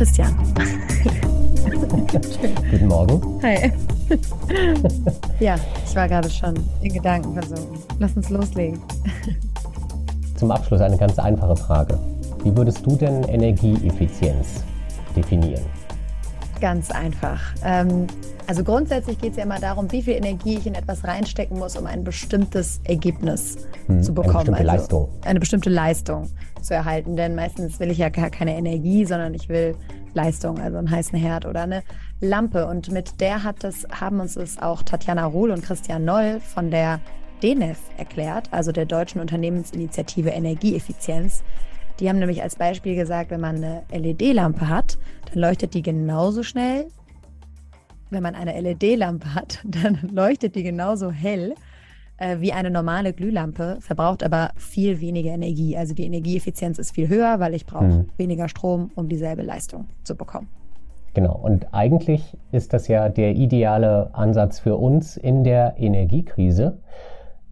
Christian. Guten Morgen. Hi. ja, ich war gerade schon in Gedanken versunken. Lass uns loslegen. Zum Abschluss eine ganz einfache Frage. Wie würdest du denn Energieeffizienz definieren? Ganz einfach. Ähm, also grundsätzlich geht es ja immer darum, wie viel Energie ich in etwas reinstecken muss, um ein bestimmtes Ergebnis hm, zu bekommen. Eine bestimmte also Leistung. Eine bestimmte Leistung zu erhalten. Denn meistens will ich ja gar keine Energie, sondern ich will Leistung, also einen heißen Herd oder eine Lampe. Und mit der hat das, haben uns das auch Tatjana Ruhl und Christian Noll von der DENEF erklärt, also der Deutschen Unternehmensinitiative Energieeffizienz. Die haben nämlich als Beispiel gesagt, wenn man eine LED-Lampe hat, dann leuchtet die genauso schnell. Wenn man eine LED-Lampe hat, dann leuchtet die genauso hell äh, wie eine normale Glühlampe, verbraucht aber viel weniger Energie. Also die Energieeffizienz ist viel höher, weil ich brauche mhm. weniger Strom, um dieselbe Leistung zu bekommen. Genau, und eigentlich ist das ja der ideale Ansatz für uns in der Energiekrise.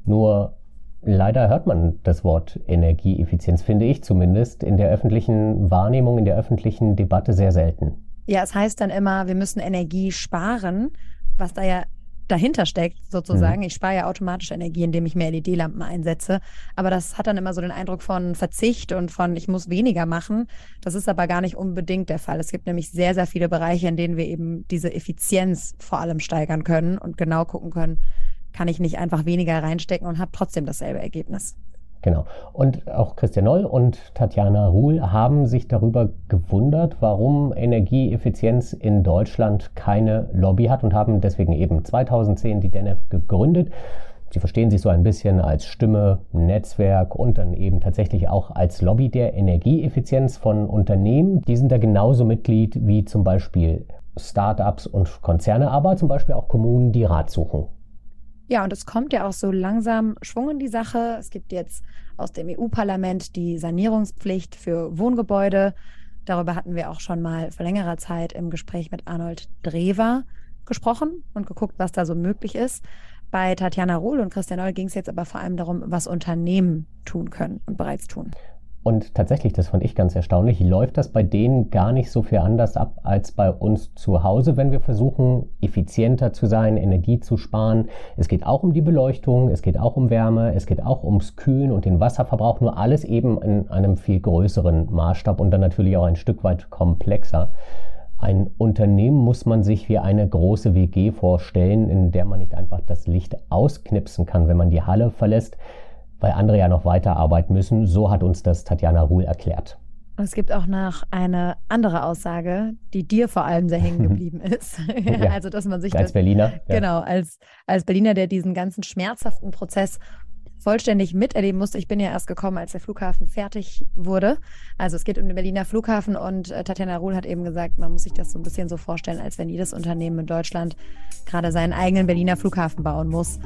Nur Leider hört man das Wort Energieeffizienz, finde ich zumindest, in der öffentlichen Wahrnehmung, in der öffentlichen Debatte sehr selten. Ja, es heißt dann immer, wir müssen Energie sparen, was da ja dahinter steckt, sozusagen. Mhm. Ich spare ja automatisch Energie, indem ich mehr LED-Lampen einsetze. Aber das hat dann immer so den Eindruck von Verzicht und von, ich muss weniger machen. Das ist aber gar nicht unbedingt der Fall. Es gibt nämlich sehr, sehr viele Bereiche, in denen wir eben diese Effizienz vor allem steigern können und genau gucken können, kann ich nicht einfach weniger reinstecken und habe trotzdem dasselbe Ergebnis. Genau. Und auch Christian Noll und Tatjana Ruhl haben sich darüber gewundert, warum Energieeffizienz in Deutschland keine Lobby hat und haben deswegen eben 2010 die DENEF gegründet. Sie verstehen sich so ein bisschen als Stimme, Netzwerk und dann eben tatsächlich auch als Lobby der Energieeffizienz von Unternehmen. Die sind da genauso Mitglied wie zum Beispiel Startups und Konzerne, aber zum Beispiel auch Kommunen, die Rat suchen. Ja, und es kommt ja auch so langsam Schwung in die Sache. Es gibt jetzt aus dem EU-Parlament die Sanierungspflicht für Wohngebäude. Darüber hatten wir auch schon mal vor längerer Zeit im Gespräch mit Arnold Drewer gesprochen und geguckt, was da so möglich ist. Bei Tatjana Rohl und Christian Noll ging es jetzt aber vor allem darum, was Unternehmen tun können und bereits tun. Und tatsächlich, das fand ich ganz erstaunlich, läuft das bei denen gar nicht so viel anders ab als bei uns zu Hause, wenn wir versuchen, effizienter zu sein, Energie zu sparen. Es geht auch um die Beleuchtung, es geht auch um Wärme, es geht auch ums Kühlen und den Wasserverbrauch, nur alles eben in einem viel größeren Maßstab und dann natürlich auch ein Stück weit komplexer. Ein Unternehmen muss man sich wie eine große WG vorstellen, in der man nicht einfach das Licht ausknipsen kann, wenn man die Halle verlässt, weil andere ja noch weiterarbeiten müssen. So hat uns das Tatjana Ruhl erklärt. Und es gibt auch noch eine andere Aussage, die dir vor allem sehr hängen geblieben ist. ja, also, dass man sich als das, Berliner. Ja. Genau, als, als Berliner, der diesen ganzen schmerzhaften Prozess vollständig miterleben musste. Ich bin ja erst gekommen, als der Flughafen fertig wurde. Also es geht um den Berliner Flughafen und äh, Tatjana Ruhl hat eben gesagt, man muss sich das so ein bisschen so vorstellen, als wenn jedes Unternehmen in Deutschland gerade seinen eigenen Berliner Flughafen bauen muss.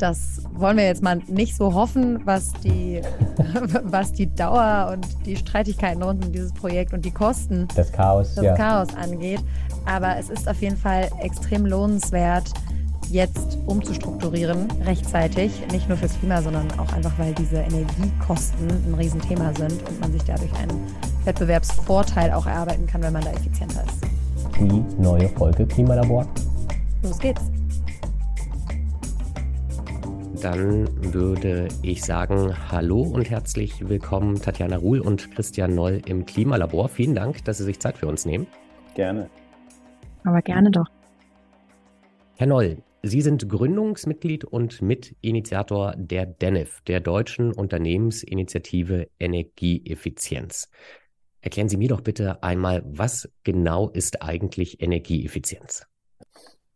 Das wollen wir jetzt mal nicht so hoffen, was die, was die Dauer und die Streitigkeiten rund um dieses Projekt und die Kosten, das Chaos, das ja. Chaos angeht. Aber es ist auf jeden Fall extrem lohnenswert, jetzt umzustrukturieren, rechtzeitig. Nicht nur fürs Klima, sondern auch einfach, weil diese Energiekosten ein Riesenthema sind und man sich dadurch einen Wettbewerbsvorteil auch erarbeiten kann, wenn man da effizienter ist. Die neue Folge Klimalabor. Los geht's dann würde ich sagen, hallo und herzlich willkommen Tatjana Ruhl und Christian Noll im Klimalabor. Vielen Dank, dass Sie sich Zeit für uns nehmen. Gerne. Aber gerne doch. Herr Noll, Sie sind Gründungsmitglied und Mitinitiator der DENEF, der Deutschen Unternehmensinitiative Energieeffizienz. Erklären Sie mir doch bitte einmal, was genau ist eigentlich Energieeffizienz?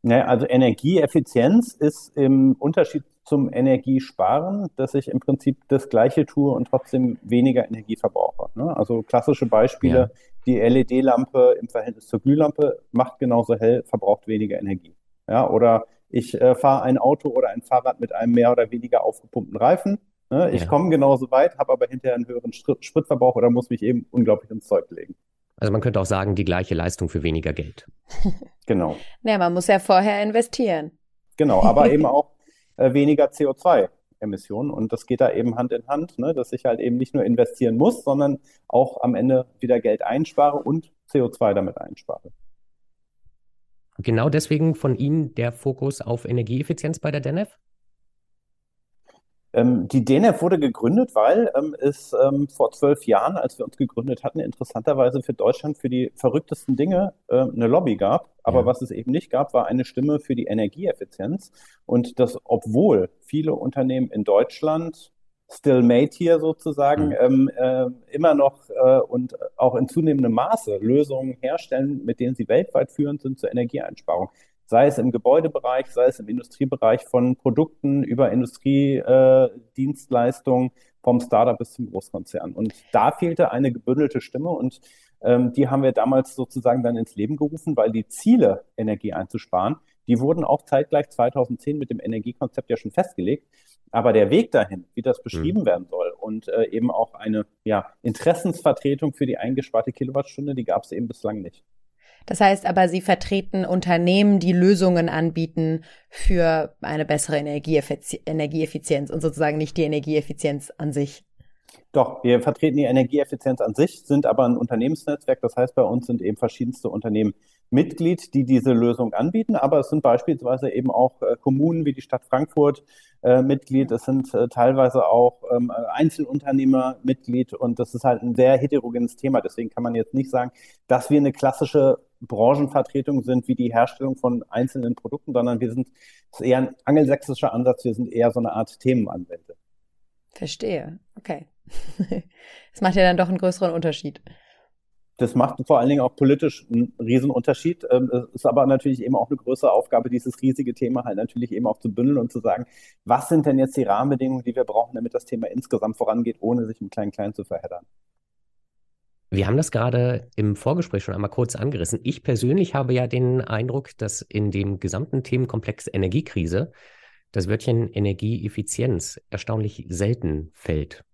Also Energieeffizienz ist im Unterschied zum Energiesparen, dass ich im Prinzip das Gleiche tue und trotzdem weniger Energie verbrauche. Ne? Also klassische Beispiele, ja. die LED-Lampe im Verhältnis zur Glühlampe macht genauso hell, verbraucht weniger Energie. Ja, oder ich äh, fahre ein Auto oder ein Fahrrad mit einem mehr oder weniger aufgepumpten Reifen. Ne? Ich ja. komme genauso weit, habe aber hinterher einen höheren Spritverbrauch oder muss mich eben unglaublich ins Zeug legen. Also man könnte auch sagen, die gleiche Leistung für weniger Geld. genau. Ja, man muss ja vorher investieren. Genau, aber eben auch weniger CO2 CO2-Emissionen. Und das geht da eben Hand in Hand, ne, dass ich halt eben nicht nur investieren muss, sondern auch am Ende wieder Geld einspare und CO2 damit einspare. Genau deswegen von Ihnen der Fokus auf Energieeffizienz bei der DENEF? Ähm, die DNF wurde gegründet, weil ähm, es ähm, vor zwölf Jahren, als wir uns gegründet hatten, interessanterweise für Deutschland für die verrücktesten Dinge äh, eine Lobby gab. Aber ja. was es eben nicht gab, war eine Stimme für die Energieeffizienz. Und das, obwohl viele Unternehmen in Deutschland still made hier sozusagen, mhm. ähm, äh, immer noch äh, und auch in zunehmendem Maße Lösungen herstellen, mit denen sie weltweit führend sind zur Energieeinsparung sei es im Gebäudebereich, sei es im Industriebereich von Produkten über Industriedienstleistungen, äh, vom Startup bis zum Großkonzern. Und da fehlte eine gebündelte Stimme und ähm, die haben wir damals sozusagen dann ins Leben gerufen, weil die Ziele, Energie einzusparen, die wurden auch zeitgleich 2010 mit dem Energiekonzept ja schon festgelegt. Aber der Weg dahin, wie das beschrieben mhm. werden soll und äh, eben auch eine ja, Interessensvertretung für die eingesparte Kilowattstunde, die gab es eben bislang nicht. Das heißt aber, Sie vertreten Unternehmen, die Lösungen anbieten für eine bessere Energieeffizienz und sozusagen nicht die Energieeffizienz an sich. Doch, wir vertreten die Energieeffizienz an sich, sind aber ein Unternehmensnetzwerk. Das heißt, bei uns sind eben verschiedenste Unternehmen Mitglied, die diese Lösung anbieten. Aber es sind beispielsweise eben auch äh, Kommunen wie die Stadt Frankfurt äh, Mitglied. Es sind äh, teilweise auch ähm, Einzelunternehmer Mitglied. Und das ist halt ein sehr heterogenes Thema. Deswegen kann man jetzt nicht sagen, dass wir eine klassische Branchenvertretung sind wie die Herstellung von einzelnen Produkten, sondern wir sind, das ist eher ein angelsächsischer Ansatz. Wir sind eher so eine Art Themenanwender. Verstehe. Okay. Das macht ja dann doch einen größeren Unterschied. Das macht vor allen Dingen auch politisch einen Riesenunterschied. Ähm, es ist aber natürlich eben auch eine größere Aufgabe, dieses riesige Thema halt natürlich eben auch zu bündeln und zu sagen, was sind denn jetzt die Rahmenbedingungen, die wir brauchen, damit das Thema insgesamt vorangeht, ohne sich im Klein-Klein zu verheddern. Wir haben das gerade im Vorgespräch schon einmal kurz angerissen. Ich persönlich habe ja den Eindruck, dass in dem gesamten Themenkomplex Energiekrise das Wörtchen Energieeffizienz erstaunlich selten fällt.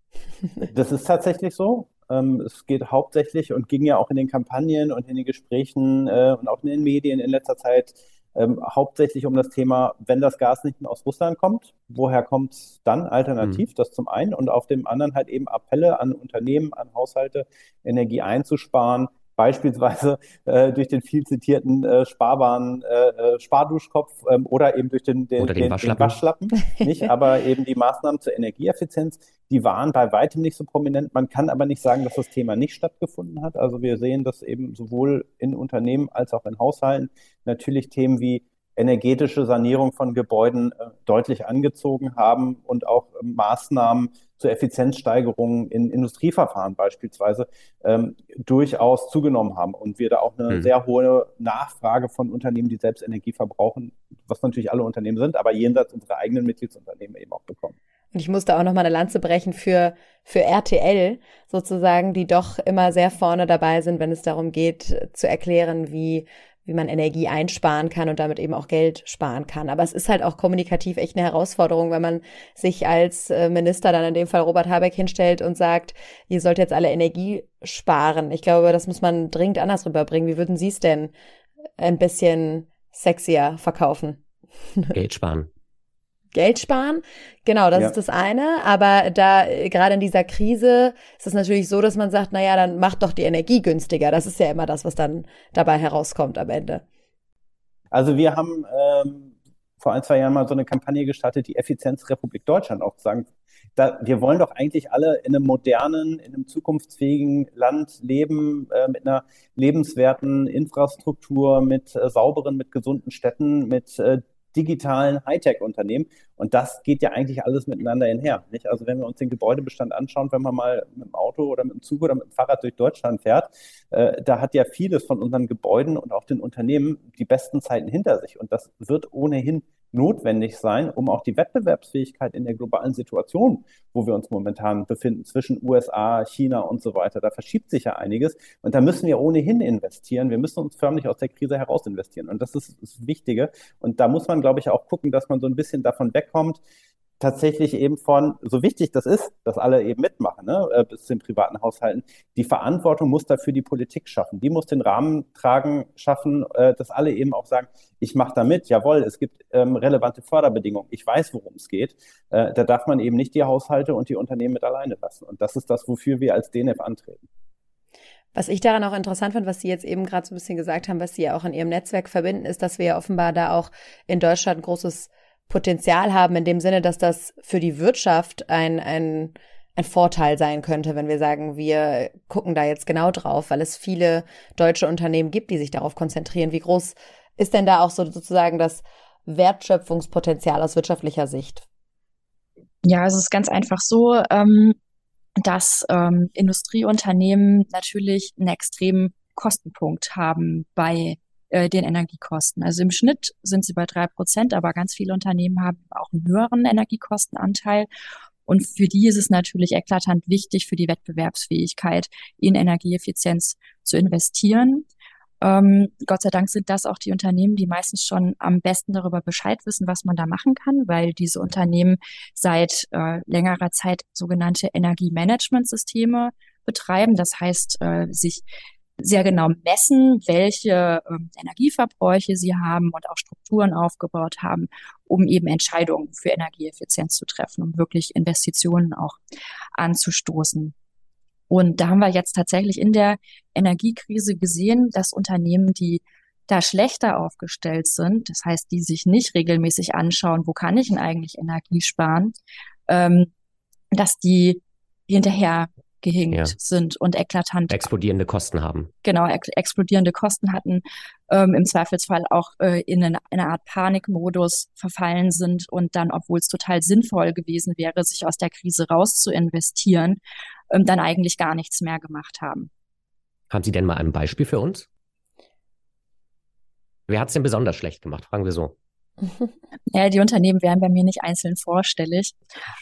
Das ist tatsächlich so. Ähm, es geht hauptsächlich und ging ja auch in den Kampagnen und in den Gesprächen äh, und auch in den Medien in letzter Zeit ähm, hauptsächlich um das Thema, wenn das Gas nicht mehr aus Russland kommt, woher kommt es dann alternativ? Mhm. Das zum einen und auf dem anderen halt eben Appelle an Unternehmen, an Haushalte, Energie einzusparen, beispielsweise äh, durch den viel zitierten äh, sparbaren äh, äh Sparduschkopf ähm, oder eben durch den, den, den, den Waschlappen, Waschlappen nicht? aber eben die Maßnahmen zur Energieeffizienz, die waren bei weitem nicht so prominent. Man kann aber nicht sagen, dass das Thema nicht stattgefunden hat. Also wir sehen, dass eben sowohl in Unternehmen als auch in Haushalten natürlich Themen wie energetische Sanierung von Gebäuden äh, deutlich angezogen haben und auch äh, Maßnahmen zur Effizienzsteigerung in Industrieverfahren beispielsweise ähm, durchaus zugenommen haben und wir da auch eine mhm. sehr hohe Nachfrage von Unternehmen, die selbst Energie verbrauchen, was natürlich alle Unternehmen sind, aber jenseits unserer eigenen Mitgliedsunternehmen eben auch bekommen. Und ich musste auch noch mal eine Lanze brechen für, für RTL sozusagen, die doch immer sehr vorne dabei sind, wenn es darum geht, zu erklären, wie wie man Energie einsparen kann und damit eben auch Geld sparen kann. Aber es ist halt auch kommunikativ echt eine Herausforderung, wenn man sich als äh, Minister dann in dem Fall Robert Habeck hinstellt und sagt, ihr sollt jetzt alle Energie sparen. Ich glaube, das muss man dringend anders rüberbringen. Wie würden Sie es denn ein bisschen sexier verkaufen? Geld sparen. Geld sparen. Genau, das ja. ist das eine. Aber da gerade in dieser Krise ist es natürlich so, dass man sagt, naja, dann macht doch die Energie günstiger. Das ist ja immer das, was dann dabei herauskommt am Ende. Also wir haben ähm, vor ein, zwei Jahren mal so eine Kampagne gestartet, die Effizienzrepublik Deutschland auch zu sagen, da, wir wollen doch eigentlich alle in einem modernen, in einem zukunftsfähigen Land leben, äh, mit einer lebenswerten Infrastruktur, mit äh, sauberen, mit gesunden Städten, mit äh, digitalen Hightech-Unternehmen. Und das geht ja eigentlich alles miteinander einher. Nicht? Also wenn wir uns den Gebäudebestand anschauen, wenn man mal mit dem Auto oder mit dem Zug oder mit dem Fahrrad durch Deutschland fährt, äh, da hat ja vieles von unseren Gebäuden und auch den Unternehmen die besten Zeiten hinter sich. Und das wird ohnehin notwendig sein, um auch die Wettbewerbsfähigkeit in der globalen Situation, wo wir uns momentan befinden, zwischen USA, China und so weiter, da verschiebt sich ja einiges. Und da müssen wir ohnehin investieren. Wir müssen uns förmlich aus der Krise heraus investieren. Und das ist das Wichtige. Und da muss man, glaube ich, auch gucken, dass man so ein bisschen davon wegkommt, tatsächlich eben von, so wichtig das ist, dass alle eben mitmachen, ne, äh, bis zu den privaten Haushalten, die Verantwortung muss dafür die Politik schaffen. Die muss den Rahmen tragen, schaffen, äh, dass alle eben auch sagen, ich mache da mit, jawohl, es gibt ähm, relevante Förderbedingungen, ich weiß, worum es geht. Äh, da darf man eben nicht die Haushalte und die Unternehmen mit alleine lassen. Und das ist das, wofür wir als DNF antreten. Was ich daran auch interessant fand, was Sie jetzt eben gerade so ein bisschen gesagt haben, was Sie ja auch in Ihrem Netzwerk verbinden, ist, dass wir ja offenbar da auch in Deutschland ein großes Potenzial haben, in dem Sinne, dass das für die Wirtschaft ein, ein, ein Vorteil sein könnte, wenn wir sagen, wir gucken da jetzt genau drauf, weil es viele deutsche Unternehmen gibt, die sich darauf konzentrieren. Wie groß ist denn da auch so sozusagen das Wertschöpfungspotenzial aus wirtschaftlicher Sicht? Ja, es ist ganz einfach so, ähm, dass ähm, Industrieunternehmen natürlich einen extremen Kostenpunkt haben bei äh, den Energiekosten. Also im Schnitt sind sie bei drei Prozent, aber ganz viele Unternehmen haben auch einen höheren Energiekostenanteil. Und für die ist es natürlich eklatant wichtig, für die Wettbewerbsfähigkeit in Energieeffizienz zu investieren. Ähm, Gott sei Dank sind das auch die Unternehmen, die meistens schon am besten darüber Bescheid wissen, was man da machen kann, weil diese Unternehmen seit äh, längerer Zeit sogenannte Energiemanagementsysteme betreiben. Das heißt, äh, sich sehr genau messen, welche ähm, Energieverbräuche sie haben und auch Strukturen aufgebaut haben, um eben Entscheidungen für Energieeffizienz zu treffen, um wirklich Investitionen auch anzustoßen. Und da haben wir jetzt tatsächlich in der Energiekrise gesehen, dass Unternehmen, die da schlechter aufgestellt sind, das heißt, die sich nicht regelmäßig anschauen, wo kann ich denn eigentlich Energie sparen, ähm, dass die hinterher gehinkt ja. sind und eklatant. Explodierende Kosten haben. Genau, ex explodierende Kosten hatten, ähm, im Zweifelsfall auch äh, in eine, eine Art Panikmodus verfallen sind und dann, obwohl es total sinnvoll gewesen wäre, sich aus der Krise raus zu investieren, ähm, dann eigentlich gar nichts mehr gemacht haben. Haben Sie denn mal ein Beispiel für uns? Wer hat es denn besonders schlecht gemacht? Fragen wir so. Ja, die Unternehmen wären bei mir nicht einzeln vorstellig.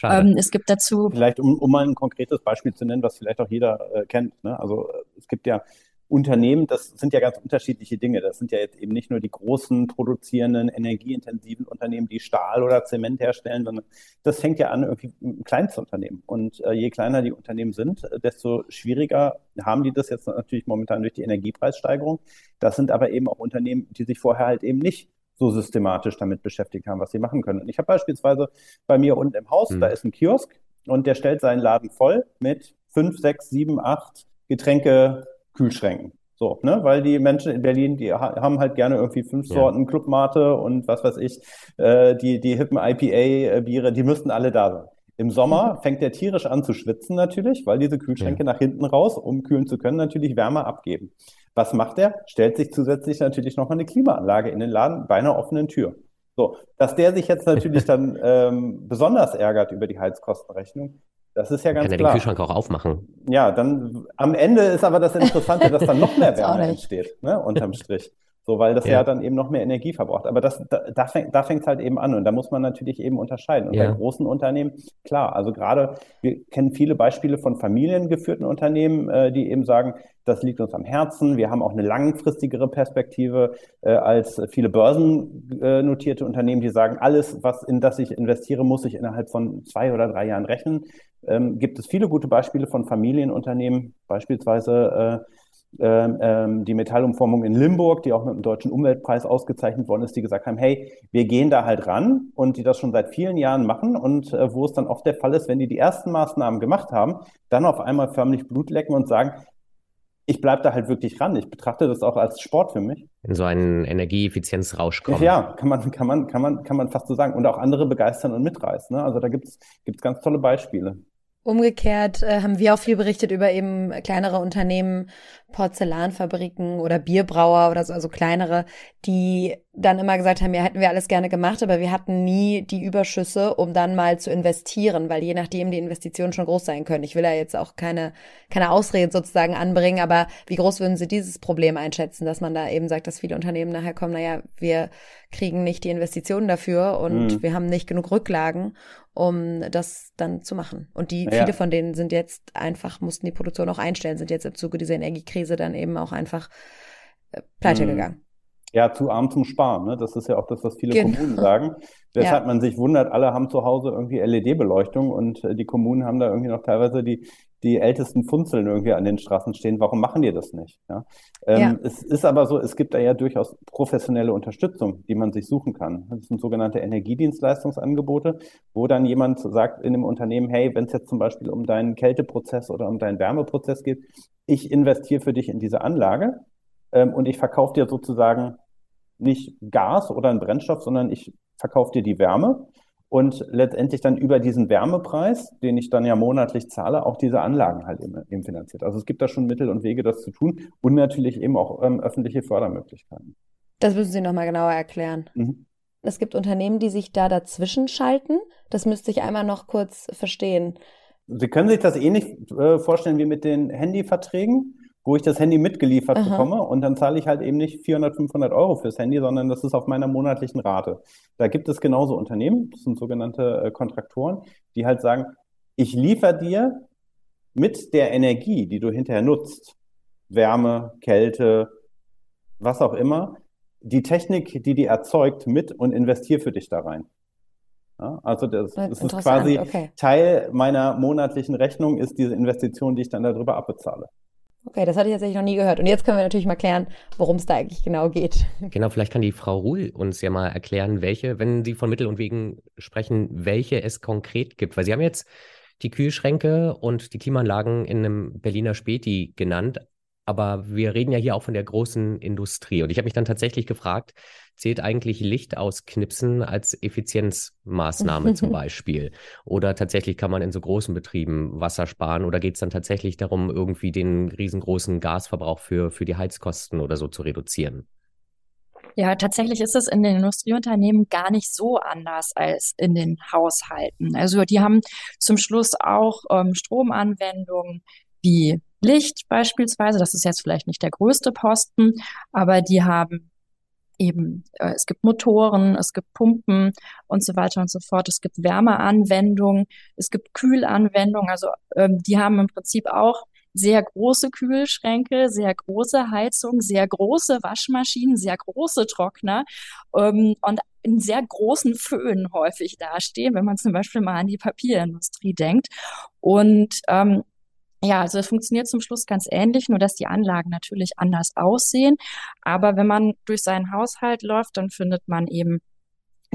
Ähm, es gibt dazu. Vielleicht, um, um mal ein konkretes Beispiel zu nennen, was vielleicht auch jeder äh, kennt. Ne? Also es gibt ja Unternehmen, das sind ja ganz unterschiedliche Dinge. Das sind ja jetzt eben nicht nur die großen produzierenden, energieintensiven Unternehmen, die Stahl oder Zement herstellen, sondern das fängt ja an irgendwie ein Kleinstunternehmen. Und äh, je kleiner die Unternehmen sind, desto schwieriger haben die das jetzt natürlich momentan durch die Energiepreissteigerung. Das sind aber eben auch Unternehmen, die sich vorher halt eben nicht so systematisch damit beschäftigt haben, was sie machen können. Und ich habe beispielsweise bei mir unten im Haus, mhm. da ist ein Kiosk und der stellt seinen Laden voll mit fünf, sechs, sieben, acht Getränke Kühlschränken. So, ne, weil die Menschen in Berlin, die haben halt gerne irgendwie fünf ja. Sorten Clubmate und was weiß ich, äh, die, die hippen IPA-Biere, die müssten alle da sein. Im Sommer fängt der tierisch an zu schwitzen natürlich, weil diese Kühlschränke ja. nach hinten raus, um kühlen zu können, natürlich Wärme abgeben. Was macht er? Stellt sich zusätzlich natürlich nochmal eine Klimaanlage in den Laden bei einer offenen Tür. So, dass der sich jetzt natürlich dann ähm, besonders ärgert über die Heizkostenrechnung, das ist ja ganz Kann klar. Kann den Kühlschrank auch aufmachen. Ja, dann am Ende ist aber das Interessante, dass dann noch mehr Wärme entsteht, ne, unterm Strich. So, weil das ja. ja. dann eben noch mehr Energie verbraucht. Aber das, da, da fängt da fängt's halt eben an und da muss man natürlich eben unterscheiden. Und ja. bei großen Unternehmen, klar, also gerade, wir kennen viele Beispiele von familiengeführten Unternehmen, äh, die eben sagen, das liegt uns am Herzen. Wir haben auch eine langfristigere Perspektive äh, als viele börsennotierte Unternehmen, die sagen, alles, was in das ich investiere, muss ich innerhalb von zwei oder drei Jahren rechnen. Ähm, gibt es viele gute Beispiele von Familienunternehmen, beispielsweise äh, ähm, ähm, die Metallumformung in Limburg, die auch mit dem Deutschen Umweltpreis ausgezeichnet worden ist, die gesagt haben, hey, wir gehen da halt ran und die das schon seit vielen Jahren machen und äh, wo es dann oft der Fall ist, wenn die die ersten Maßnahmen gemacht haben, dann auf einmal förmlich Blut lecken und sagen, ich bleibe da halt wirklich ran. Ich betrachte das auch als Sport für mich. In so einen Energieeffizienzrausch kommen. Ja, kann man, kann man, kann man, kann man fast so sagen. Und auch andere begeistern und mitreißen. Ne? Also da gibt es ganz tolle Beispiele. Umgekehrt äh, haben wir auch viel berichtet über eben kleinere Unternehmen, Porzellanfabriken oder Bierbrauer oder so, also kleinere, die dann immer gesagt haben, ja, hätten wir alles gerne gemacht, aber wir hatten nie die Überschüsse, um dann mal zu investieren, weil je nachdem die Investitionen schon groß sein können. Ich will ja jetzt auch keine, keine Ausrede sozusagen anbringen, aber wie groß würden Sie dieses Problem einschätzen, dass man da eben sagt, dass viele Unternehmen nachher kommen, naja, wir kriegen nicht die Investitionen dafür und mhm. wir haben nicht genug Rücklagen, um das dann zu machen. Und die, ja. viele von denen sind jetzt einfach, mussten die Produktion auch einstellen, sind jetzt im Zuge dieser Energiekrise dann eben auch einfach äh, pleite mhm. gegangen ja, zu arm zum Sparen. Ne? Das ist ja auch das, was viele genau. Kommunen sagen. Weshalb ja. man sich wundert, alle haben zu Hause irgendwie LED-Beleuchtung und äh, die Kommunen haben da irgendwie noch teilweise die, die ältesten Funzeln irgendwie an den Straßen stehen. Warum machen die das nicht? Ja? Ähm, ja. Es ist aber so, es gibt da ja durchaus professionelle Unterstützung, die man sich suchen kann. Das sind sogenannte Energiedienstleistungsangebote, wo dann jemand sagt in einem Unternehmen, hey, wenn es jetzt zum Beispiel um deinen Kälteprozess oder um deinen Wärmeprozess geht, ich investiere für dich in diese Anlage ähm, und ich verkaufe dir sozusagen nicht Gas oder einen Brennstoff, sondern ich verkaufe dir die Wärme und letztendlich dann über diesen Wärmepreis, den ich dann ja monatlich zahle, auch diese Anlagen halt eben, eben finanziert. Also es gibt da schon Mittel und Wege, das zu tun und natürlich eben auch ähm, öffentliche Fördermöglichkeiten. Das müssen Sie nochmal genauer erklären. Mhm. Es gibt Unternehmen, die sich da dazwischen schalten. Das müsste ich einmal noch kurz verstehen. Sie können sich das ähnlich äh, vorstellen wie mit den Handyverträgen wo ich das Handy mitgeliefert Aha. bekomme und dann zahle ich halt eben nicht 400, 500 Euro fürs Handy, sondern das ist auf meiner monatlichen Rate. Da gibt es genauso Unternehmen, das sind sogenannte äh, Kontraktoren, die halt sagen, ich liefere dir mit der Energie, die du hinterher nutzt, Wärme, Kälte, was auch immer, die Technik, die die erzeugt, mit und investiere für dich da rein. Ja, also das, das ist quasi okay. Teil meiner monatlichen Rechnung, ist diese Investition, die ich dann darüber abbezahle. Okay, das hatte ich tatsächlich noch nie gehört. Und jetzt können wir natürlich mal klären, worum es da eigentlich genau geht. Genau, vielleicht kann die Frau Ruhl uns ja mal erklären, welche, wenn Sie von Mittel und Wegen sprechen, welche es konkret gibt. Weil Sie haben jetzt die Kühlschränke und die Klimaanlagen in einem Berliner Späti genannt. Aber wir reden ja hier auch von der großen Industrie. Und ich habe mich dann tatsächlich gefragt, zählt eigentlich Licht ausknipsen als Effizienzmaßnahme zum Beispiel? Oder tatsächlich kann man in so großen Betrieben Wasser sparen? Oder geht es dann tatsächlich darum, irgendwie den riesengroßen Gasverbrauch für, für die Heizkosten oder so zu reduzieren? Ja, tatsächlich ist es in den Industrieunternehmen gar nicht so anders als in den Haushalten. Also die haben zum Schluss auch ähm, Stromanwendungen wie Licht beispielsweise. Das ist jetzt vielleicht nicht der größte Posten, aber die haben eben, äh, es gibt Motoren, es gibt Pumpen und so weiter und so fort. Es gibt Wärmeanwendungen, es gibt Kühlanwendungen. Also ähm, die haben im Prinzip auch sehr große Kühlschränke, sehr große Heizung, sehr große Waschmaschinen, sehr große Trockner ähm, und in sehr großen Föhn häufig dastehen, wenn man zum Beispiel mal an die Papierindustrie denkt. Und ähm, ja, also es funktioniert zum Schluss ganz ähnlich, nur dass die Anlagen natürlich anders aussehen. Aber wenn man durch seinen Haushalt läuft, dann findet man eben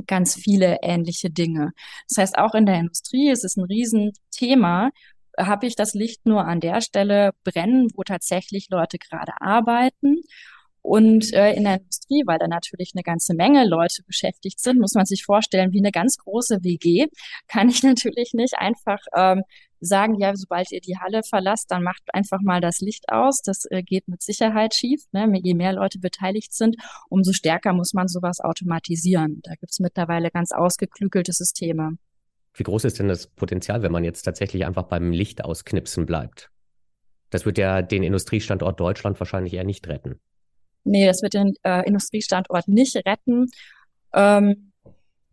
ganz viele ähnliche Dinge. Das heißt, auch in der Industrie ist es ein Riesenthema. Habe ich das Licht nur an der Stelle brennen, wo tatsächlich Leute gerade arbeiten? Und äh, in der Industrie, weil da natürlich eine ganze Menge Leute beschäftigt sind, muss man sich vorstellen, wie eine ganz große WG, kann ich natürlich nicht einfach ähm, sagen, ja, sobald ihr die Halle verlasst, dann macht einfach mal das Licht aus. Das äh, geht mit Sicherheit schief. Ne? Je mehr Leute beteiligt sind, umso stärker muss man sowas automatisieren. Da gibt es mittlerweile ganz ausgeklügelte Systeme. Wie groß ist denn das Potenzial, wenn man jetzt tatsächlich einfach beim Licht ausknipsen bleibt? Das wird ja den Industriestandort Deutschland wahrscheinlich eher nicht retten. Nee, das wird den äh, Industriestandort nicht retten. Ähm,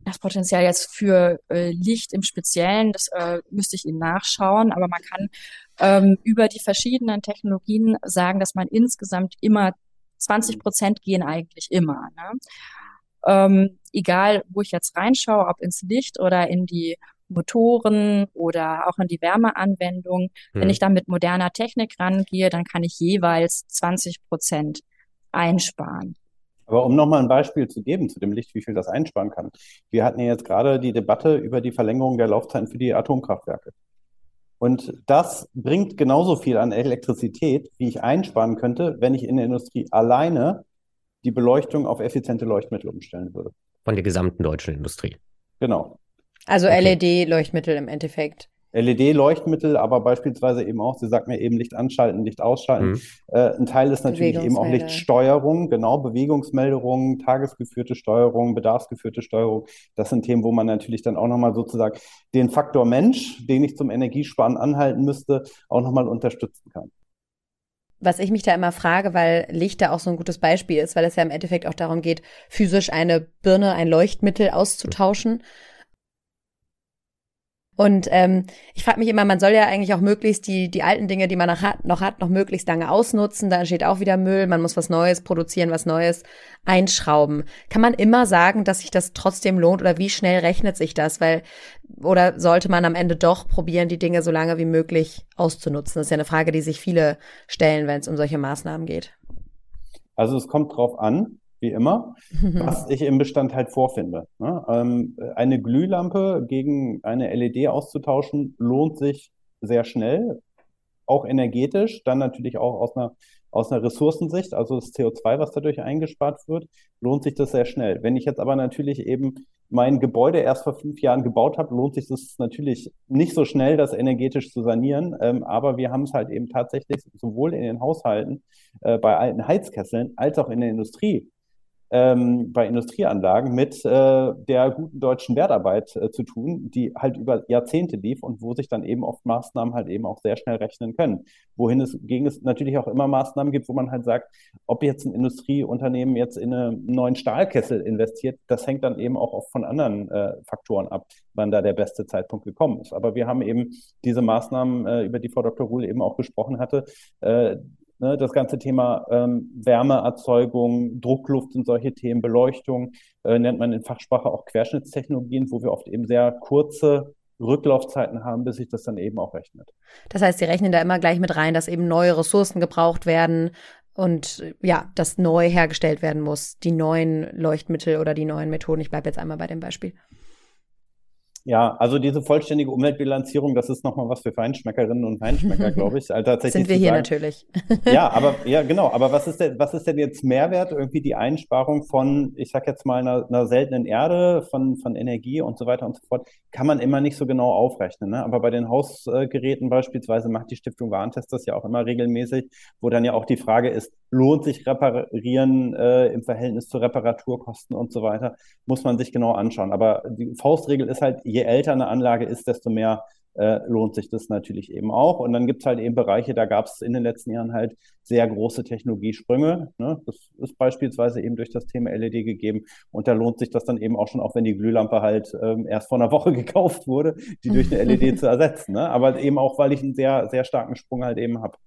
das Potenzial jetzt für äh, Licht im Speziellen, das äh, müsste ich Ihnen nachschauen, aber man kann ähm, über die verschiedenen Technologien sagen, dass man insgesamt immer 20 Prozent gehen eigentlich immer. Ne? Ähm, egal, wo ich jetzt reinschaue, ob ins Licht oder in die Motoren oder auch in die Wärmeanwendung. Hm. Wenn ich dann mit moderner Technik rangehe, dann kann ich jeweils 20 Prozent einsparen. Aber um nochmal ein Beispiel zu geben zu dem Licht, wie viel das einsparen kann. Wir hatten ja jetzt gerade die Debatte über die Verlängerung der Laufzeiten für die Atomkraftwerke. Und das bringt genauso viel an Elektrizität, wie ich einsparen könnte, wenn ich in der Industrie alleine die Beleuchtung auf effiziente Leuchtmittel umstellen würde. Von der gesamten deutschen Industrie. Genau. Also okay. LED-Leuchtmittel im Endeffekt. LED-Leuchtmittel, aber beispielsweise eben auch, Sie sagt mir eben Licht anschalten, Licht ausschalten. Mhm. Äh, ein Teil ist natürlich eben auch Lichtsteuerung, genau, Bewegungsmeldungen, tagesgeführte Steuerung, bedarfsgeführte Steuerung. Das sind Themen, wo man natürlich dann auch nochmal sozusagen den Faktor Mensch, den ich zum Energiesparen anhalten müsste, auch nochmal unterstützen kann. Was ich mich da immer frage, weil Licht da auch so ein gutes Beispiel ist, weil es ja im Endeffekt auch darum geht, physisch eine Birne, ein Leuchtmittel auszutauschen. Und ähm, ich frage mich immer, man soll ja eigentlich auch möglichst die, die alten Dinge, die man noch hat, noch hat, noch möglichst lange ausnutzen. Da entsteht auch wieder Müll, man muss was Neues produzieren, was Neues einschrauben. Kann man immer sagen, dass sich das trotzdem lohnt oder wie schnell rechnet sich das? Weil, oder sollte man am Ende doch probieren, die Dinge so lange wie möglich auszunutzen? Das ist ja eine Frage, die sich viele stellen, wenn es um solche Maßnahmen geht. Also es kommt drauf an wie immer, was ich im Bestand halt vorfinde. Ne? Ähm, eine Glühlampe gegen eine LED auszutauschen, lohnt sich sehr schnell, auch energetisch, dann natürlich auch aus einer, aus einer Ressourcensicht, also das CO2, was dadurch eingespart wird, lohnt sich das sehr schnell. Wenn ich jetzt aber natürlich eben mein Gebäude erst vor fünf Jahren gebaut habe, lohnt sich das natürlich nicht so schnell, das energetisch zu sanieren. Ähm, aber wir haben es halt eben tatsächlich sowohl in den Haushalten, äh, bei alten Heizkesseln, als auch in der Industrie ähm, bei Industrieanlagen mit äh, der guten deutschen Wertarbeit äh, zu tun, die halt über Jahrzehnte lief und wo sich dann eben oft Maßnahmen halt eben auch sehr schnell rechnen können. Wohin es gegen es natürlich auch immer Maßnahmen gibt, wo man halt sagt, ob jetzt ein Industrieunternehmen jetzt in einen neuen Stahlkessel investiert, das hängt dann eben auch oft von anderen äh, Faktoren ab, wann da der beste Zeitpunkt gekommen ist. Aber wir haben eben diese Maßnahmen, äh, über die Frau Dr. Ruhl eben auch gesprochen hatte, äh, Ne, das ganze Thema ähm, Wärmeerzeugung, Druckluft sind solche Themen, Beleuchtung, äh, nennt man in Fachsprache auch Querschnittstechnologien, wo wir oft eben sehr kurze Rücklaufzeiten haben, bis sich das dann eben auch rechnet. Das heißt, Sie rechnen da immer gleich mit rein, dass eben neue Ressourcen gebraucht werden und ja, dass neu hergestellt werden muss, die neuen Leuchtmittel oder die neuen Methoden. Ich bleibe jetzt einmal bei dem Beispiel. Ja, also diese vollständige Umweltbilanzierung, das ist nochmal was für Feinschmeckerinnen und Feinschmecker, glaube ich. Also tatsächlich Sind wir hier sagen, natürlich. ja, aber ja, genau. Aber was ist denn, was ist denn jetzt Mehrwert? Irgendwie die Einsparung von, ich sag jetzt mal, einer, einer seltenen Erde, von, von Energie und so weiter und so fort, kann man immer nicht so genau aufrechnen. Ne? Aber bei den Hausgeräten beispielsweise macht die Stiftung Warentest das ja auch immer regelmäßig, wo dann ja auch die Frage ist, lohnt sich Reparieren äh, im Verhältnis zu Reparaturkosten und so weiter, muss man sich genau anschauen. Aber die Faustregel ist halt, je älter eine Anlage ist, desto mehr äh, lohnt sich das natürlich eben auch. Und dann gibt es halt eben Bereiche, da gab es in den letzten Jahren halt sehr große Technologiesprünge. Ne? Das ist beispielsweise eben durch das Thema LED gegeben. Und da lohnt sich das dann eben auch schon, auch wenn die Glühlampe halt ähm, erst vor einer Woche gekauft wurde, die durch eine LED zu ersetzen. Ne? Aber eben auch, weil ich einen sehr, sehr starken Sprung halt eben habe.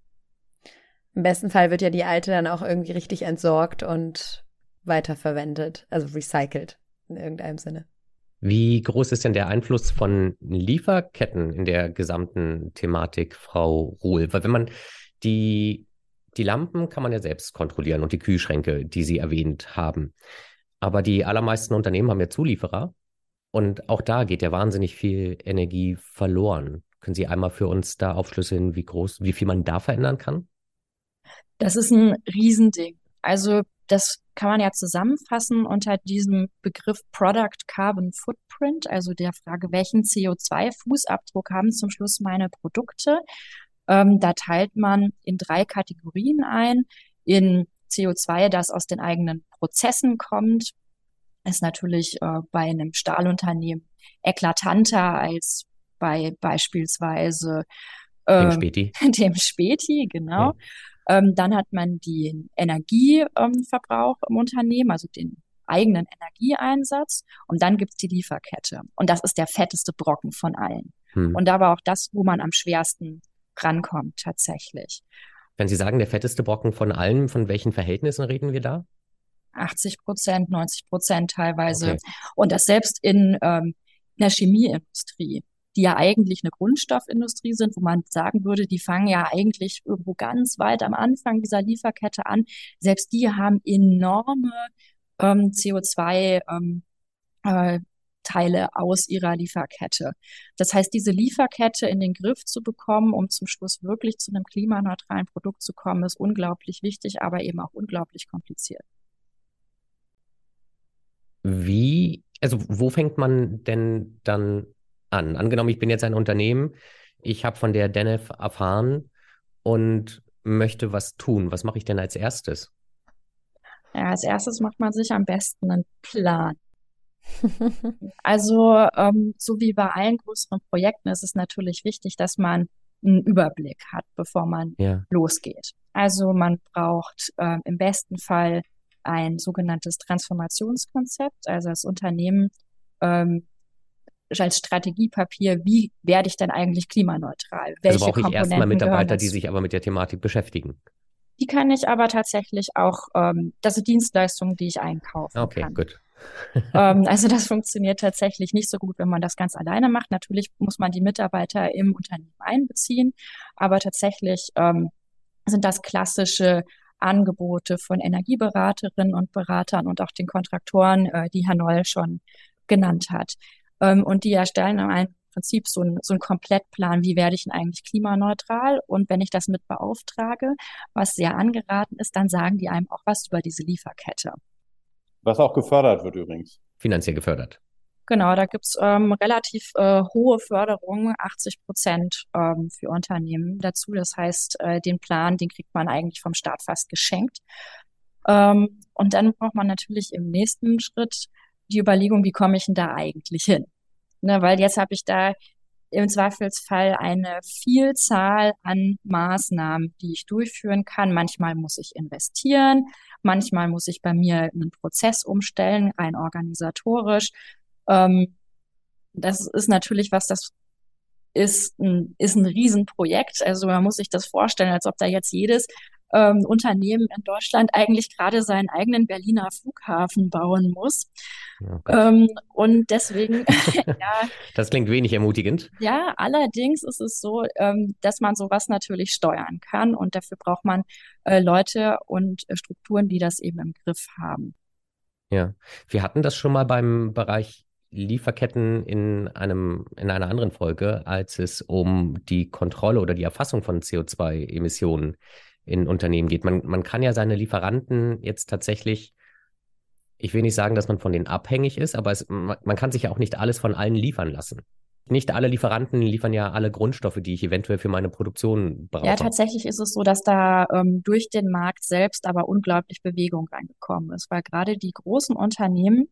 Im besten Fall wird ja die alte dann auch irgendwie richtig entsorgt und weiterverwendet, also recycelt in irgendeinem Sinne. Wie groß ist denn der Einfluss von Lieferketten in der gesamten Thematik, Frau Ruhl? Weil wenn man die, die Lampen kann man ja selbst kontrollieren und die Kühlschränke, die Sie erwähnt haben. Aber die allermeisten Unternehmen haben ja Zulieferer und auch da geht ja wahnsinnig viel Energie verloren. Können Sie einmal für uns da aufschlüsseln, wie groß, wie viel man da verändern kann? Das ist ein Riesending. Also das kann man ja zusammenfassen unter diesem Begriff Product Carbon Footprint, also der Frage, welchen CO2-Fußabdruck haben zum Schluss meine Produkte. Ähm, da teilt man in drei Kategorien ein. In CO2, das aus den eigenen Prozessen kommt, ist natürlich äh, bei einem Stahlunternehmen eklatanter als bei beispielsweise ähm, dem Späti. Dem Späti, genau. Ja. Ähm, dann hat man den Energieverbrauch ähm, im Unternehmen, also den eigenen Energieeinsatz. Und dann gibt's die Lieferkette. Und das ist der fetteste Brocken von allen. Hm. Und da war auch das, wo man am schwersten rankommt tatsächlich. Wenn Sie sagen, der fetteste Brocken von allen, von welchen Verhältnissen reden wir da? 80 Prozent, 90 Prozent teilweise. Okay. Und das selbst in ähm, der Chemieindustrie die ja eigentlich eine Grundstoffindustrie sind, wo man sagen würde, die fangen ja eigentlich irgendwo ganz weit am Anfang dieser Lieferkette an. Selbst die haben enorme ähm, CO2 ähm, äh, Teile aus ihrer Lieferkette. Das heißt, diese Lieferkette in den Griff zu bekommen, um zum Schluss wirklich zu einem klimaneutralen Produkt zu kommen, ist unglaublich wichtig, aber eben auch unglaublich kompliziert. Wie, also wo fängt man denn dann an? Angenommen, ich bin jetzt ein Unternehmen, ich habe von der DENEF erfahren und möchte was tun. Was mache ich denn als erstes? Ja, als erstes macht man sich am besten einen Plan. also, ähm, so wie bei allen größeren Projekten ist es natürlich wichtig, dass man einen Überblick hat, bevor man ja. losgeht. Also man braucht äh, im besten Fall ein sogenanntes Transformationskonzept. Also das Unternehmen ähm, als Strategiepapier, wie werde ich denn eigentlich klimaneutral? Welche also brauche ich erstmal Mitarbeiter, die sich aber mit der Thematik beschäftigen. Die kann ich aber tatsächlich auch, ähm, das sind Dienstleistungen, die ich einkaufen okay, kann. Okay, gut. ähm, also das funktioniert tatsächlich nicht so gut, wenn man das ganz alleine macht. Natürlich muss man die Mitarbeiter im Unternehmen einbeziehen, aber tatsächlich ähm, sind das klassische Angebote von Energieberaterinnen und Beratern und auch den Kontraktoren, äh, die Herr Noll schon genannt hat. Ähm, und die erstellen im Prinzip so, ein, so einen Komplettplan, wie werde ich denn eigentlich klimaneutral? Und wenn ich das mit beauftrage, was sehr angeraten ist, dann sagen die einem auch was über diese Lieferkette. Was auch gefördert wird übrigens. Finanziell gefördert. Genau, da gibt's ähm, relativ äh, hohe Förderungen, 80 Prozent ähm, für Unternehmen dazu. Das heißt, äh, den Plan, den kriegt man eigentlich vom Staat fast geschenkt. Ähm, und dann braucht man natürlich im nächsten Schritt die Überlegung, wie komme ich denn da eigentlich hin? Ne, weil jetzt habe ich da im Zweifelsfall eine Vielzahl an Maßnahmen, die ich durchführen kann. Manchmal muss ich investieren, manchmal muss ich bei mir einen Prozess umstellen, rein organisatorisch. Ähm, das ist natürlich was, das ist ein, ist ein Riesenprojekt. Also man muss sich das vorstellen, als ob da jetzt jedes ähm, Unternehmen in Deutschland eigentlich gerade seinen eigenen Berliner Flughafen bauen muss. Oh ähm, und deswegen, ja. Das klingt wenig ermutigend. Ja, allerdings ist es so, ähm, dass man sowas natürlich steuern kann und dafür braucht man äh, Leute und äh, Strukturen, die das eben im Griff haben. Ja, wir hatten das schon mal beim Bereich Lieferketten in einem, in einer anderen Folge, als es um die Kontrolle oder die Erfassung von CO2-Emissionen in Unternehmen geht. Man, man kann ja seine Lieferanten jetzt tatsächlich, ich will nicht sagen, dass man von denen abhängig ist, aber es, man, kann sich ja auch nicht alles von allen liefern lassen. Nicht alle Lieferanten liefern ja alle Grundstoffe, die ich eventuell für meine Produktion brauche. Ja, tatsächlich ist es so, dass da ähm, durch den Markt selbst aber unglaublich Bewegung reingekommen ist, weil gerade die großen Unternehmen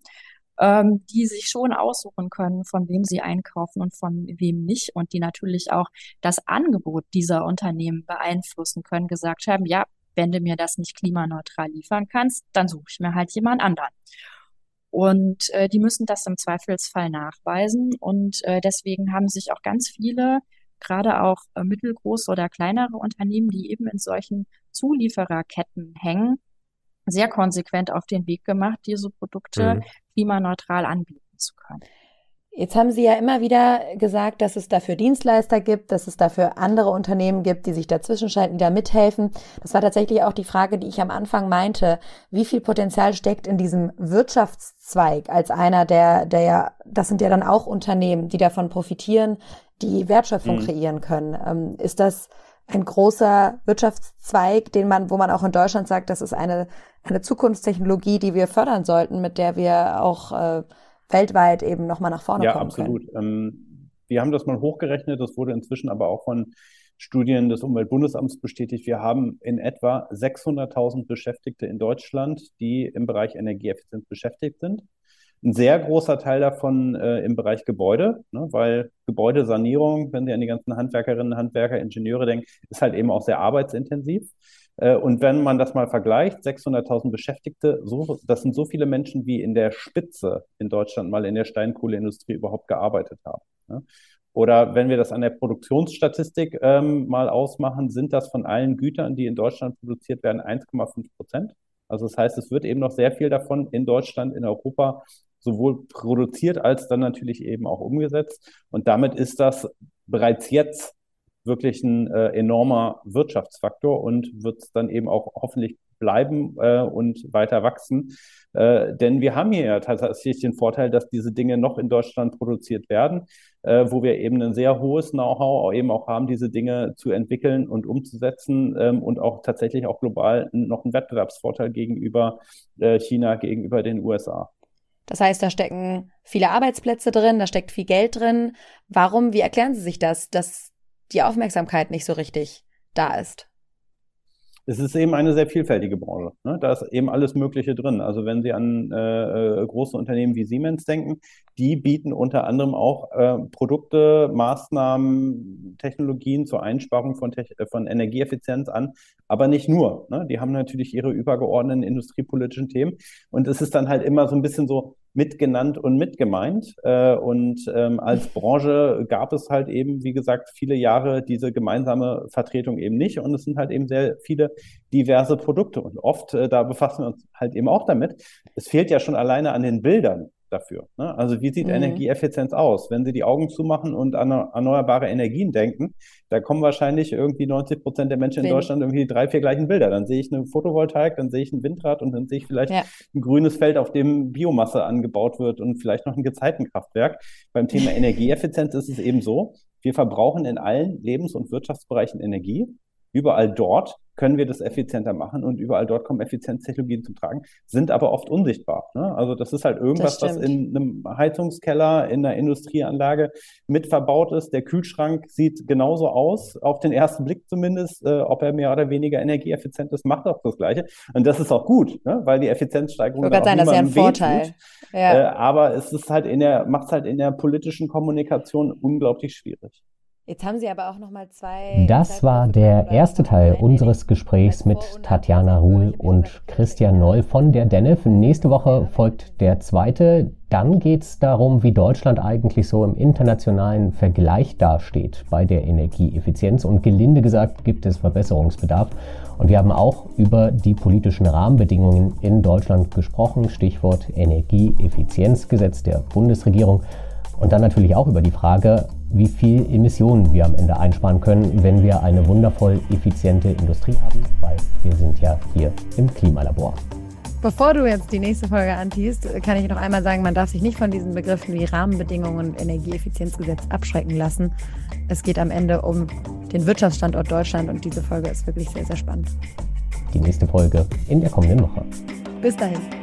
ähm, die sich schon aussuchen können, von wem sie einkaufen und von wem nicht und die natürlich auch das Angebot dieser Unternehmen beeinflussen können, gesagt haben, ja, wenn du mir das nicht klimaneutral liefern kannst, dann suche ich mir halt jemand anderen. Und äh, die müssen das im Zweifelsfall nachweisen. Und äh, deswegen haben sich auch ganz viele, gerade auch äh, mittelgroße oder kleinere Unternehmen, die eben in solchen Zuliefererketten hängen, sehr konsequent auf den Weg gemacht, diese Produkte mhm. klimaneutral anbieten zu können. Jetzt haben Sie ja immer wieder gesagt, dass es dafür Dienstleister gibt, dass es dafür andere Unternehmen gibt, die sich dazwischen schalten, die da mithelfen. Das war tatsächlich auch die Frage, die ich am Anfang meinte. Wie viel Potenzial steckt in diesem Wirtschaftszweig als einer, der, der ja, das sind ja dann auch Unternehmen, die davon profitieren, die Wertschöpfung mhm. kreieren können. Ähm, ist das ein großer Wirtschaftszweig, den man, wo man auch in Deutschland sagt, das ist eine, eine Zukunftstechnologie, die wir fördern sollten, mit der wir auch äh, weltweit eben nochmal nach vorne ja, kommen absolut. können. Ähm, wir haben das mal hochgerechnet, das wurde inzwischen aber auch von Studien des Umweltbundesamts bestätigt. Wir haben in etwa 600.000 Beschäftigte in Deutschland, die im Bereich Energieeffizienz beschäftigt sind. Ein sehr großer Teil davon äh, im Bereich Gebäude, ne, weil Gebäudesanierung, wenn Sie an die ganzen Handwerkerinnen, Handwerker, Ingenieure denken, ist halt eben auch sehr arbeitsintensiv. Äh, und wenn man das mal vergleicht, 600.000 Beschäftigte, so, das sind so viele Menschen, wie in der Spitze in Deutschland mal in der Steinkohleindustrie überhaupt gearbeitet haben. Ne? Oder wenn wir das an der Produktionsstatistik ähm, mal ausmachen, sind das von allen Gütern, die in Deutschland produziert werden, 1,5 Prozent. Also das heißt, es wird eben noch sehr viel davon in Deutschland, in Europa sowohl produziert als dann natürlich eben auch umgesetzt. Und damit ist das bereits jetzt wirklich ein äh, enormer Wirtschaftsfaktor und wird es dann eben auch hoffentlich bleiben äh, und weiter wachsen. Äh, denn wir haben hier ja tatsächlich den Vorteil, dass diese Dinge noch in Deutschland produziert werden, äh, wo wir eben ein sehr hohes Know-how eben auch haben, diese Dinge zu entwickeln und umzusetzen ähm, und auch tatsächlich auch global noch einen Wettbewerbsvorteil gegenüber äh, China, gegenüber den USA. Das heißt, da stecken viele Arbeitsplätze drin, da steckt viel Geld drin. Warum, wie erklären Sie sich das, dass die Aufmerksamkeit nicht so richtig da ist? Es ist eben eine sehr vielfältige Branche. Ne? Da ist eben alles Mögliche drin. Also wenn Sie an äh, äh große Unternehmen wie Siemens denken, die bieten unter anderem auch äh, Produkte, Maßnahmen, Technologien zur Einsparung von, Te von Energieeffizienz an, aber nicht nur. Ne? Die haben natürlich ihre übergeordneten industriepolitischen Themen. Und es ist dann halt immer so ein bisschen so, mitgenannt und mitgemeint. Äh, und ähm, als Branche gab es halt eben, wie gesagt, viele Jahre diese gemeinsame Vertretung eben nicht. Und es sind halt eben sehr viele diverse Produkte. Und oft, äh, da befassen wir uns halt eben auch damit. Es fehlt ja schon alleine an den Bildern dafür. Ne? Also wie sieht mhm. Energieeffizienz aus? Wenn Sie die Augen zumachen und an erneuerbare Energien denken, da kommen wahrscheinlich irgendwie 90 Prozent der Menschen in Wind. Deutschland irgendwie drei, vier gleichen Bilder. Dann sehe ich eine Photovoltaik, dann sehe ich ein Windrad und dann sehe ich vielleicht ja. ein grünes Feld, auf dem Biomasse angebaut wird und vielleicht noch ein Gezeitenkraftwerk. Beim Thema Energieeffizienz ist es eben so, wir verbrauchen in allen Lebens- und Wirtschaftsbereichen Energie. Überall dort können wir das effizienter machen und überall dort kommen Effizienztechnologien zum Tragen, sind aber oft unsichtbar. Ne? Also das ist halt irgendwas, was in einem Heizungskeller, in einer Industrieanlage mit verbaut ist. Der Kühlschrank sieht genauso aus, auf den ersten Blick zumindest, äh, ob er mehr oder weniger energieeffizient ist, macht auch das Gleiche. Und das ist auch gut, ne? weil die Effizienzsteigerung da auch sein, das ist ja ein Vorteil. Ja. Äh, aber es ist halt in der, macht es halt in der politischen Kommunikation unglaublich schwierig. Jetzt haben Sie aber auch noch mal zwei. Das war der erste Teil unseres Gesprächs mit Tatjana Ruhl und Christian Noll von der DENEF. Nächste Woche folgt der zweite. Dann geht es darum, wie Deutschland eigentlich so im internationalen Vergleich dasteht bei der Energieeffizienz. Und gelinde gesagt gibt es Verbesserungsbedarf. Und wir haben auch über die politischen Rahmenbedingungen in Deutschland gesprochen. Stichwort Energieeffizienzgesetz der Bundesregierung. Und dann natürlich auch über die Frage, wie viel Emissionen wir am Ende einsparen können, wenn wir eine wundervoll effiziente Industrie haben, weil wir sind ja hier im Klimalabor. Bevor du jetzt die nächste Folge antiest, kann ich noch einmal sagen, man darf sich nicht von diesen Begriffen wie Rahmenbedingungen und Energieeffizienzgesetz abschrecken lassen. Es geht am Ende um den Wirtschaftsstandort Deutschland und diese Folge ist wirklich sehr, sehr spannend. Die nächste Folge in der kommenden Woche. Bis dahin.